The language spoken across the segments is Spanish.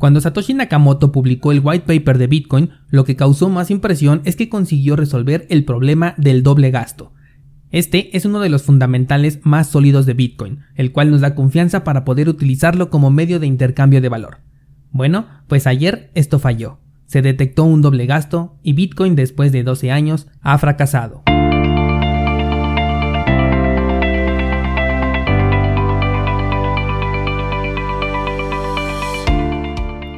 Cuando Satoshi Nakamoto publicó el white paper de Bitcoin, lo que causó más impresión es que consiguió resolver el problema del doble gasto. Este es uno de los fundamentales más sólidos de Bitcoin, el cual nos da confianza para poder utilizarlo como medio de intercambio de valor. Bueno, pues ayer esto falló. Se detectó un doble gasto y Bitcoin después de 12 años ha fracasado.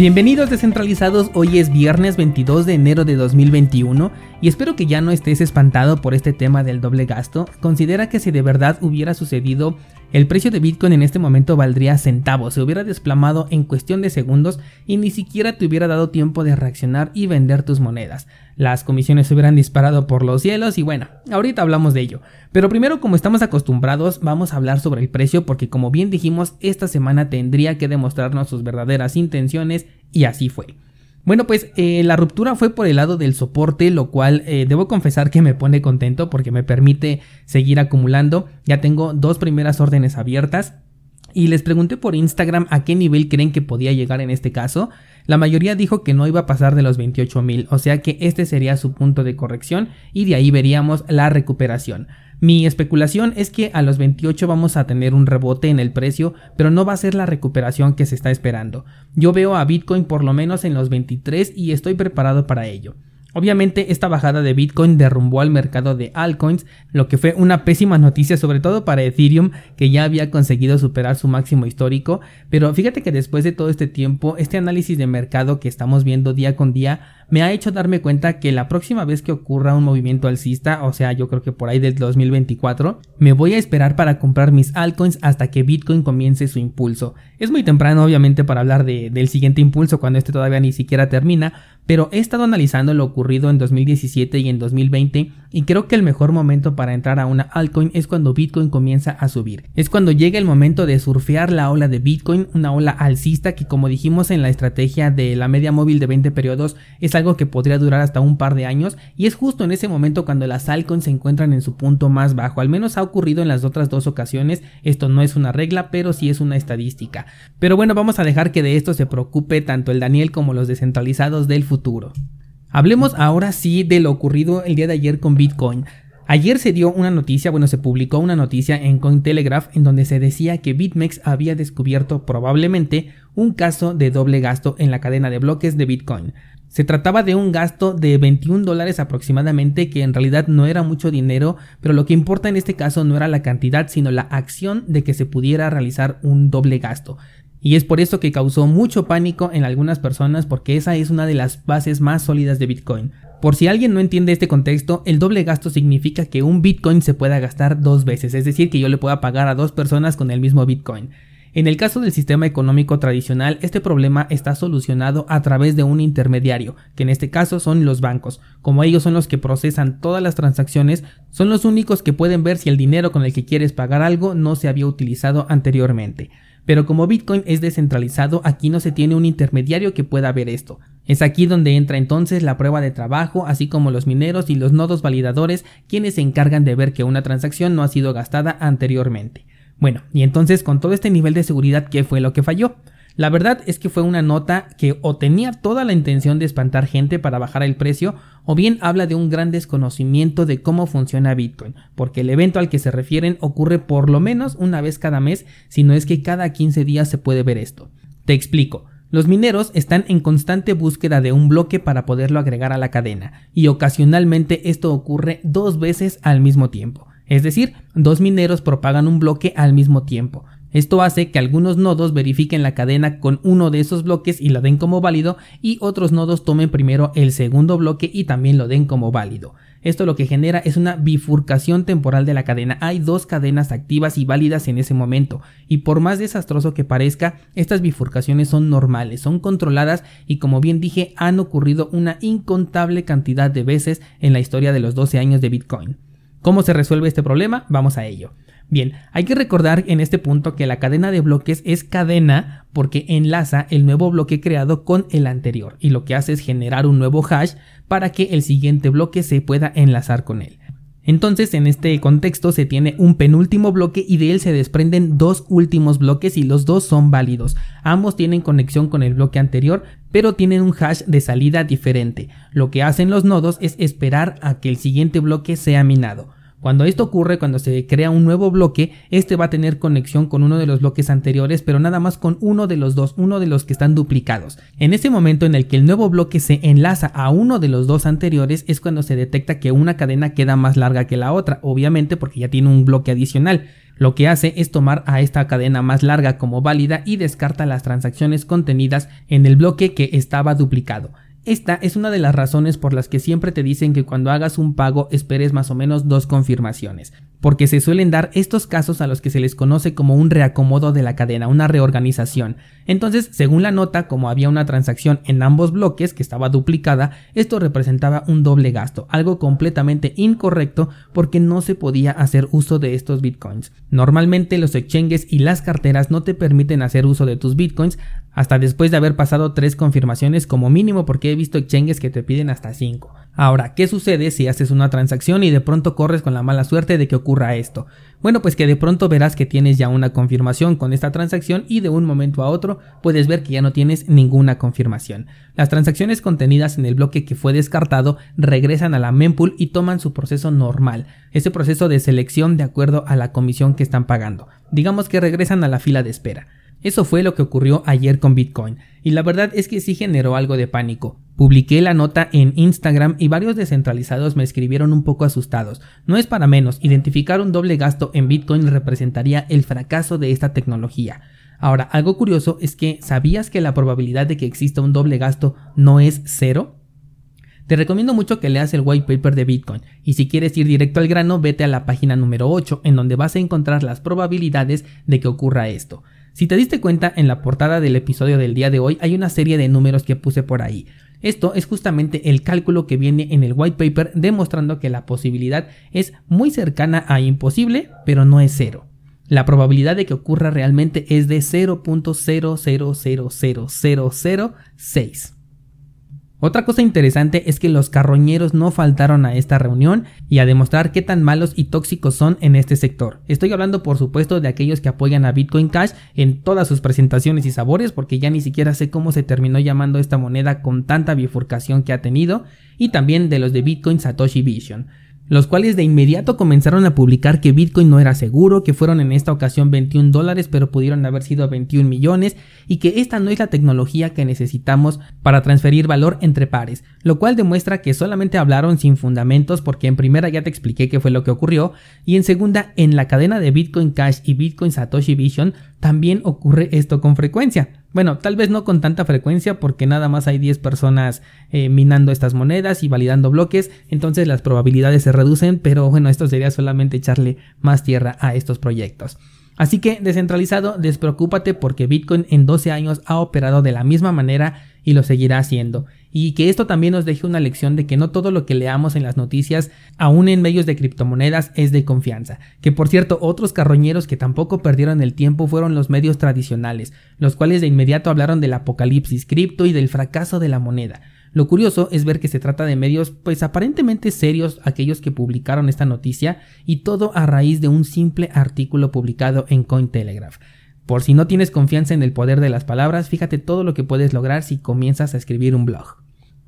Bienvenidos descentralizados, hoy es viernes 22 de enero de 2021 y espero que ya no estés espantado por este tema del doble gasto. Considera que si de verdad hubiera sucedido, el precio de Bitcoin en este momento valdría centavos, se hubiera desplomado en cuestión de segundos y ni siquiera te hubiera dado tiempo de reaccionar y vender tus monedas. Las comisiones se hubieran disparado por los cielos y bueno, ahorita hablamos de ello. Pero primero, como estamos acostumbrados, vamos a hablar sobre el precio porque como bien dijimos, esta semana tendría que demostrarnos sus verdaderas intenciones y así fue. Bueno, pues eh, la ruptura fue por el lado del soporte, lo cual eh, debo confesar que me pone contento porque me permite seguir acumulando. Ya tengo dos primeras órdenes abiertas. Y les pregunté por Instagram a qué nivel creen que podía llegar en este caso. La mayoría dijo que no iba a pasar de los 28.000, o sea que este sería su punto de corrección y de ahí veríamos la recuperación. Mi especulación es que a los 28 vamos a tener un rebote en el precio, pero no va a ser la recuperación que se está esperando. Yo veo a Bitcoin por lo menos en los 23 y estoy preparado para ello. Obviamente esta bajada de Bitcoin derrumbó al mercado de altcoins, lo que fue una pésima noticia sobre todo para Ethereum que ya había conseguido superar su máximo histórico, pero fíjate que después de todo este tiempo, este análisis de mercado que estamos viendo día con día me ha hecho darme cuenta que la próxima vez que ocurra un movimiento alcista, o sea, yo creo que por ahí del 2024, me voy a esperar para comprar mis altcoins hasta que Bitcoin comience su impulso. Es muy temprano, obviamente, para hablar del siguiente impulso cuando este todavía ni siquiera termina, pero he estado analizando lo ocurrido en 2017 y en 2020 y creo que el mejor momento para entrar a una altcoin es cuando Bitcoin comienza a subir. Es cuando llega el momento de surfear la ola de Bitcoin, una ola alcista que como dijimos en la estrategia de la media móvil de 20 periodos es algo que podría durar hasta un par de años y es justo en ese momento cuando las altcoins se encuentran en su punto más bajo. Al menos ha ocurrido en las otras dos ocasiones. Esto no es una regla, pero sí es una estadística. Pero bueno, vamos a dejar que de esto se preocupe tanto el Daniel como los descentralizados del futuro. Hablemos ahora sí de lo ocurrido el día de ayer con Bitcoin. Ayer se dio una noticia, bueno, se publicó una noticia en Cointelegraph en donde se decía que BitMEX había descubierto probablemente un caso de doble gasto en la cadena de bloques de Bitcoin. Se trataba de un gasto de 21 dólares aproximadamente, que en realidad no era mucho dinero, pero lo que importa en este caso no era la cantidad, sino la acción de que se pudiera realizar un doble gasto. Y es por eso que causó mucho pánico en algunas personas porque esa es una de las bases más sólidas de Bitcoin. Por si alguien no entiende este contexto, el doble gasto significa que un Bitcoin se pueda gastar dos veces, es decir, que yo le pueda pagar a dos personas con el mismo Bitcoin. En el caso del sistema económico tradicional, este problema está solucionado a través de un intermediario, que en este caso son los bancos. Como ellos son los que procesan todas las transacciones, son los únicos que pueden ver si el dinero con el que quieres pagar algo no se había utilizado anteriormente. Pero como Bitcoin es descentralizado, aquí no se tiene un intermediario que pueda ver esto. Es aquí donde entra entonces la prueba de trabajo, así como los mineros y los nodos validadores, quienes se encargan de ver que una transacción no ha sido gastada anteriormente. Bueno, y entonces con todo este nivel de seguridad, ¿qué fue lo que falló? La verdad es que fue una nota que o tenía toda la intención de espantar gente para bajar el precio, o bien habla de un gran desconocimiento de cómo funciona Bitcoin, porque el evento al que se refieren ocurre por lo menos una vez cada mes, si no es que cada 15 días se puede ver esto. Te explico. Los mineros están en constante búsqueda de un bloque para poderlo agregar a la cadena, y ocasionalmente esto ocurre dos veces al mismo tiempo. Es decir, dos mineros propagan un bloque al mismo tiempo. Esto hace que algunos nodos verifiquen la cadena con uno de esos bloques y la den como válido y otros nodos tomen primero el segundo bloque y también lo den como válido. Esto lo que genera es una bifurcación temporal de la cadena. Hay dos cadenas activas y válidas en ese momento. Y por más desastroso que parezca, estas bifurcaciones son normales, son controladas y como bien dije, han ocurrido una incontable cantidad de veces en la historia de los 12 años de Bitcoin. ¿Cómo se resuelve este problema? Vamos a ello. Bien, hay que recordar en este punto que la cadena de bloques es cadena porque enlaza el nuevo bloque creado con el anterior y lo que hace es generar un nuevo hash para que el siguiente bloque se pueda enlazar con él. Entonces, en este contexto se tiene un penúltimo bloque y de él se desprenden dos últimos bloques y los dos son válidos. Ambos tienen conexión con el bloque anterior, pero tienen un hash de salida diferente. Lo que hacen los nodos es esperar a que el siguiente bloque sea minado. Cuando esto ocurre, cuando se crea un nuevo bloque, este va a tener conexión con uno de los bloques anteriores, pero nada más con uno de los dos, uno de los que están duplicados. En ese momento en el que el nuevo bloque se enlaza a uno de los dos anteriores es cuando se detecta que una cadena queda más larga que la otra, obviamente porque ya tiene un bloque adicional. Lo que hace es tomar a esta cadena más larga como válida y descarta las transacciones contenidas en el bloque que estaba duplicado. Esta es una de las razones por las que siempre te dicen que cuando hagas un pago esperes más o menos dos confirmaciones porque se suelen dar estos casos a los que se les conoce como un reacomodo de la cadena, una reorganización. Entonces, según la nota, como había una transacción en ambos bloques que estaba duplicada, esto representaba un doble gasto, algo completamente incorrecto porque no se podía hacer uso de estos bitcoins. Normalmente los exchanges y las carteras no te permiten hacer uso de tus bitcoins hasta después de haber pasado tres confirmaciones como mínimo porque he visto exchanges que te piden hasta cinco. Ahora, ¿qué sucede si haces una transacción y de pronto corres con la mala suerte de que ocurra esto? Bueno, pues que de pronto verás que tienes ya una confirmación con esta transacción y de un momento a otro puedes ver que ya no tienes ninguna confirmación. Las transacciones contenidas en el bloque que fue descartado regresan a la mempool y toman su proceso normal, ese proceso de selección de acuerdo a la comisión que están pagando. Digamos que regresan a la fila de espera. Eso fue lo que ocurrió ayer con Bitcoin, y la verdad es que sí generó algo de pánico. Publiqué la nota en Instagram y varios descentralizados me escribieron un poco asustados. No es para menos, identificar un doble gasto en Bitcoin representaría el fracaso de esta tecnología. Ahora, algo curioso es que ¿sabías que la probabilidad de que exista un doble gasto no es cero? Te recomiendo mucho que leas el white paper de Bitcoin y si quieres ir directo al grano vete a la página número 8 en donde vas a encontrar las probabilidades de que ocurra esto. Si te diste cuenta, en la portada del episodio del día de hoy hay una serie de números que puse por ahí. Esto es justamente el cálculo que viene en el white paper demostrando que la posibilidad es muy cercana a imposible, pero no es cero. La probabilidad de que ocurra realmente es de 0.0000006. Otra cosa interesante es que los carroñeros no faltaron a esta reunión y a demostrar qué tan malos y tóxicos son en este sector. Estoy hablando por supuesto de aquellos que apoyan a Bitcoin Cash en todas sus presentaciones y sabores porque ya ni siquiera sé cómo se terminó llamando esta moneda con tanta bifurcación que ha tenido y también de los de Bitcoin Satoshi Vision los cuales de inmediato comenzaron a publicar que Bitcoin no era seguro, que fueron en esta ocasión 21 dólares pero pudieron haber sido 21 millones y que esta no es la tecnología que necesitamos para transferir valor entre pares, lo cual demuestra que solamente hablaron sin fundamentos porque en primera ya te expliqué qué fue lo que ocurrió y en segunda en la cadena de Bitcoin Cash y Bitcoin Satoshi Vision también ocurre esto con frecuencia. Bueno, tal vez no con tanta frecuencia porque nada más hay 10 personas eh, minando estas monedas y validando bloques, entonces las probabilidades se reducen, pero bueno, esto sería solamente echarle más tierra a estos proyectos. Así que descentralizado, despreocúpate porque Bitcoin en 12 años ha operado de la misma manera y lo seguirá haciendo. Y que esto también nos deje una lección de que no todo lo que leamos en las noticias, aún en medios de criptomonedas, es de confianza. Que por cierto, otros carroñeros que tampoco perdieron el tiempo fueron los medios tradicionales, los cuales de inmediato hablaron del apocalipsis cripto y del fracaso de la moneda. Lo curioso es ver que se trata de medios pues aparentemente serios aquellos que publicaron esta noticia y todo a raíz de un simple artículo publicado en Cointelegraph. Por si no tienes confianza en el poder de las palabras, fíjate todo lo que puedes lograr si comienzas a escribir un blog.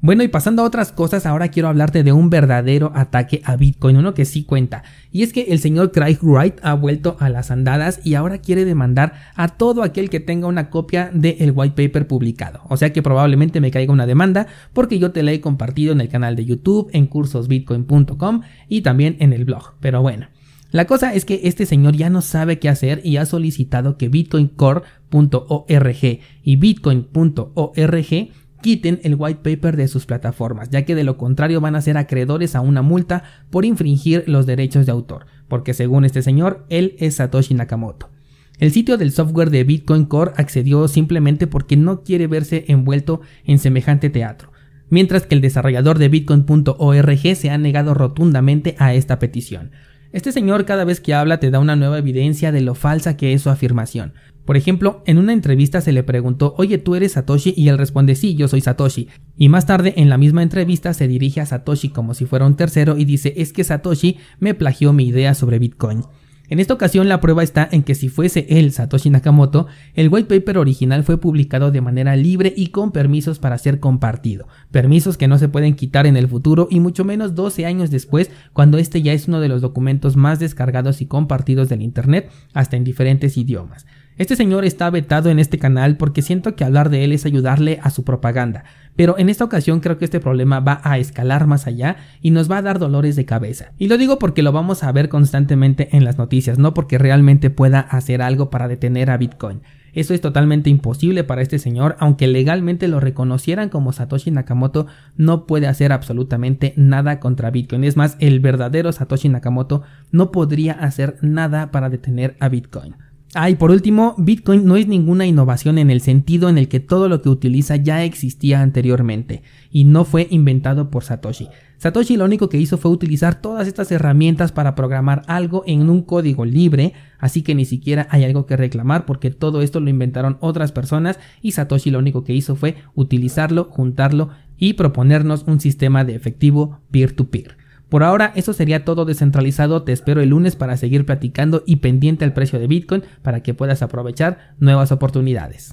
Bueno, y pasando a otras cosas, ahora quiero hablarte de un verdadero ataque a Bitcoin, uno que sí cuenta. Y es que el señor Craig Wright ha vuelto a las andadas y ahora quiere demandar a todo aquel que tenga una copia del white paper publicado. O sea que probablemente me caiga una demanda porque yo te la he compartido en el canal de YouTube, en cursosbitcoin.com y también en el blog. Pero bueno. La cosa es que este señor ya no sabe qué hacer y ha solicitado que bitcoincore.org y bitcoin.org quiten el white paper de sus plataformas, ya que de lo contrario van a ser acreedores a una multa por infringir los derechos de autor, porque según este señor, él es Satoshi Nakamoto. El sitio del software de Bitcoin Core accedió simplemente porque no quiere verse envuelto en semejante teatro. mientras que el desarrollador de bitcoin.org se ha negado rotundamente a esta petición. Este señor cada vez que habla te da una nueva evidencia de lo falsa que es su afirmación. Por ejemplo, en una entrevista se le preguntó, oye, ¿tú eres Satoshi? Y él responde, sí, yo soy Satoshi. Y más tarde, en la misma entrevista, se dirige a Satoshi como si fuera un tercero y dice, es que Satoshi me plagió mi idea sobre Bitcoin. En esta ocasión la prueba está en que si fuese él, Satoshi Nakamoto, el white paper original fue publicado de manera libre y con permisos para ser compartido, permisos que no se pueden quitar en el futuro y mucho menos 12 años después cuando este ya es uno de los documentos más descargados y compartidos del Internet hasta en diferentes idiomas. Este señor está vetado en este canal porque siento que hablar de él es ayudarle a su propaganda, pero en esta ocasión creo que este problema va a escalar más allá y nos va a dar dolores de cabeza. Y lo digo porque lo vamos a ver constantemente en las noticias, no porque realmente pueda hacer algo para detener a Bitcoin. Eso es totalmente imposible para este señor, aunque legalmente lo reconocieran como Satoshi Nakamoto, no puede hacer absolutamente nada contra Bitcoin. Es más, el verdadero Satoshi Nakamoto no podría hacer nada para detener a Bitcoin. Ah, y por último, Bitcoin no es ninguna innovación en el sentido en el que todo lo que utiliza ya existía anteriormente y no fue inventado por Satoshi. Satoshi lo único que hizo fue utilizar todas estas herramientas para programar algo en un código libre, así que ni siquiera hay algo que reclamar porque todo esto lo inventaron otras personas y Satoshi lo único que hizo fue utilizarlo, juntarlo y proponernos un sistema de efectivo peer-to-peer. Por ahora eso sería todo descentralizado, te espero el lunes para seguir platicando y pendiente al precio de Bitcoin para que puedas aprovechar nuevas oportunidades.